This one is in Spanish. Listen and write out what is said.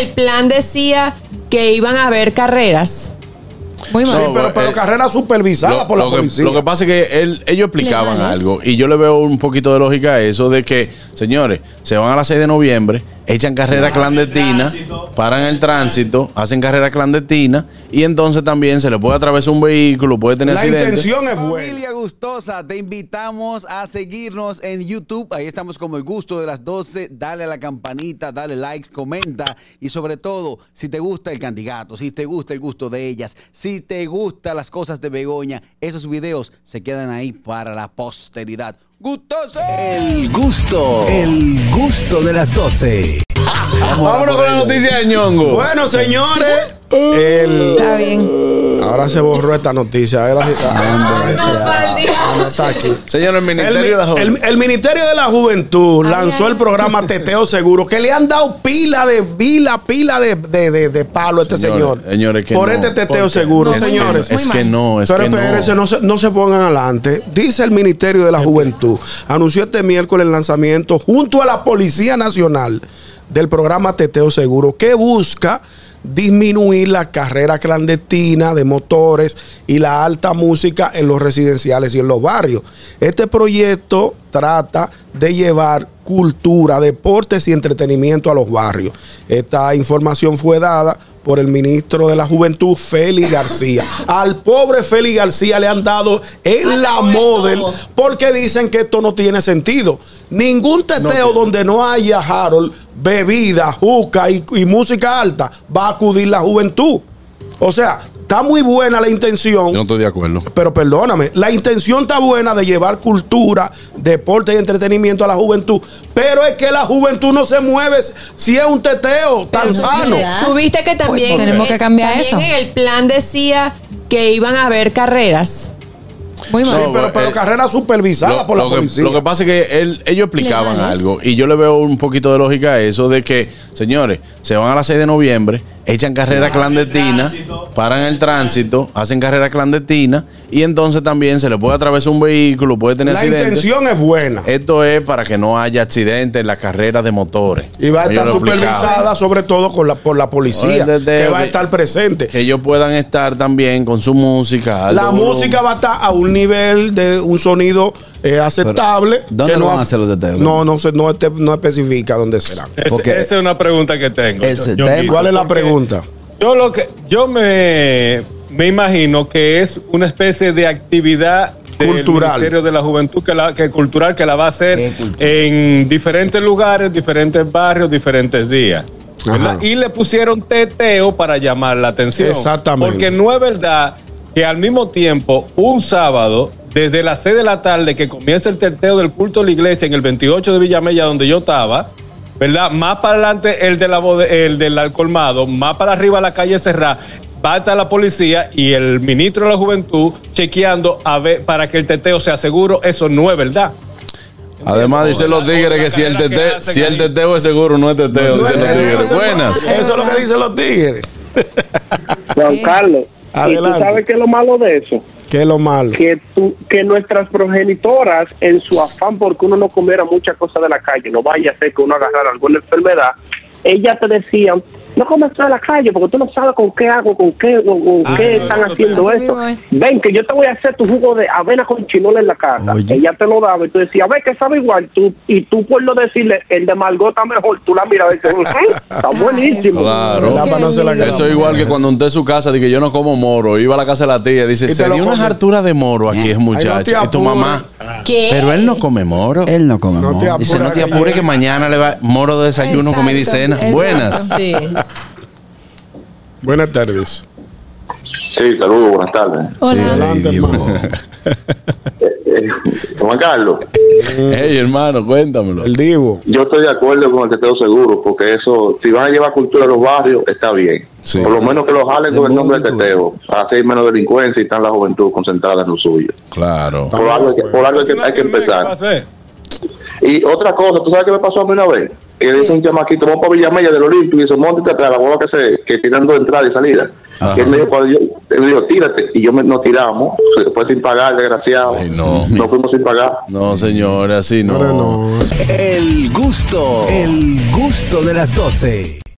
el plan decía que iban a haber carreras. Muy mal. Sí, pero, pero eh, carrera supervisada Lo, por la lo que, policía. lo que pasa es que él- ellos explicaban algo y yo le veo un poquito de lógica a eso de que, señores, se van a las 6 de noviembre, echan carrera clandestina, paran el tránsito, hacen carrera clandestina y entonces también se le puede atravesar un vehículo, puede tener la accidentes. intención es buena. Familia gustosa, te invitamos a seguirnos en YouTube. Ahí estamos como el gusto de las 12. Dale a la campanita, dale likes, comenta. Y sobre todo, si te gusta el candidato, si te gusta el gusto de ellas, si te gustan las cosas de Begoña, esos videos se quedan ahí para la posteridad. ¡Gustoso! El gusto, el gusto de las 12. Vámonos con la noticia de ñongo. Bueno, señores, el- Está bien. Ahora se borró esta noticia. Ahora sí- ah, no está aquí. Señor, el El, Ministerio de la Juventud. el- el Ministerio de la Juventud lanzó el programa Teteo Seguro, que le han dado pila de pila, pila de, de, de- de palo a este Señores, señor. señores, que por no. este Teteo. Seguro, señores. Es que no, es Pero que espérense, no. no. se, no se pongan adelante. Dice el Ministerio de la Juventud, anunció este miércoles el lanzamiento junto a la Policía Nacional del programa Teteo Seguro, que busca disminuir la carrera clandestina de motores y la alta música en los residenciales y en los barrios. Este proyecto trata de llevar cultura, deportes y entretenimiento a los barrios. Esta información fue dada por el ministro de la Juventud, Félix García. Al pobre Félix García le han dado en la model porque dicen que esto no tiene sentido. Ningún teteo donde no haya Harold, bebida, juca y, y música alta va a acudir la juventud. O sea, está muy buena la intención. Yo no estoy de acuerdo. Pero perdóname, la intención está buena de llevar cultura, deporte y entretenimiento a la juventud, pero es que la juventud no se mueve si es un teteo tan sano. Tuviste que también. Pues tenemos que cambiar también eso. en el plan decía que iban a haber carreras. Muy mal. Sí, pero, pero eh, carrera supervisada Lo, por la lo que, lo que pasa es que él- ellos explicaban algo y yo le veo un poquito de lógica a eso de que, señores, se van a las 6 de noviembre, echan carrera clandestina, paran el tránsito, hacen carrera clandestina y entonces también se le puede atravesar un vehículo, puede tener la accidentes. intención es buena. Esto es para que no haya accidentes en las carreras de motores. Y va a estar supervisada sobre todo con la, por la policía, Oye, desde- que va a estar presente. Que ellos puedan estar también con su música. La música va a estar a un nivel de un sonido eh, aceptable. ¿dónde que lo no van a hacer los teteos? No, no, se, no, este- no especifica dónde será. Es- esa es una pregunta que tengo. Ese Yo- tema. ¿Cuál es la porque pregunta? Yo lo que yo me, me imagino que es una especie de actividad del Cultural. Ministerio de la Juventud que la que cultural que la va a hacer en diferentes lugares, diferentes barrios, diferentes días. Y le pusieron teteo para llamar la atención. Exactamente. Porque no es verdad que al mismo tiempo, un sábado, desde las 6 de la tarde que comienza el teteo del culto de la iglesia en el 28 de Villamella, donde yo estaba, ¿verdad? Más para adelante el, de la bode- el del colmado, más para arriba la calle Serra, va a estar la policía y el ministro de la Juventud chequeando a ver para que el teteo sea seguro. Eso no es verdad. Además, dicen los tigres que si el, teteo, si el teteo es seguro, no es teteo, No, dicen los tigres. eso- Buenas. Eso es lo que dicen los tigres. Juan Carlos, ¿y tú sabes qué es lo malo de eso? ¿Qué es lo malo? Que, tú, que nuestras progenitoras, en su afán porque uno no comiera muchas cosas de la calle, no vaya a ser que uno agarrara alguna enfermedad, ellas te decían, no comas de la calle porque tú no sabes con qué hago, con qué, con, con Ah, qué no, están no, haciendo así esto. mismo es. Ven, que yo te voy a hacer tu jugo de avena con chinola en la casa. Oye. Ella te lo daba y tú decías, ve que sabe igual. tú Y tú por no decirle, el de Margot está mejor, tú la miras y dices, "Ujú, está buenísimo. Claro. Eso es igual que cuando usted en su casa que yo no como moro, iba a la casa de la tía y dice, se lo dio unas harturas de moro aquí es te y tu mamá. ¿Qué? Pero él no come moro. Él no come No te amor. Dice, no te apures que mañana le va moro de desayuno, comida y cena. Exacto, Buenas. Sí. Buenas tardes. Sí, saludos, buenas tardes. Hola. Adelante, hermano. Eh, Juan Carlos, Hey, hermano, cuéntamelo. El Divo. yo estoy de acuerdo con el teteo seguro, porque eso, si van a llevar cultura a los barrios, está bien. Sí. Por lo menos que lo jalen con el nombre de teteo. Así hay menos delincuencia y está la juventud concentrada en lo suyo. Claro. Por algo, hay que- por algo hay que, hay que ¿Qué va a empezar. Y otra cosa, ¿tú sabes qué me pasó a mí una vez? Que dice un chamaquito, vamos para Villamella del Olimpio y dice, montate atrás, la bola que se, que tienen dos entradas y salida. Ajá. Y él me dijo, cuando yo, él me dijo, tírate. Y yo me, nos tiramos, después sin pagar, desgraciado. Ay, no. Nos fuimos sin pagar. No, señor, así no. No. El gusto, el gusto de las 12.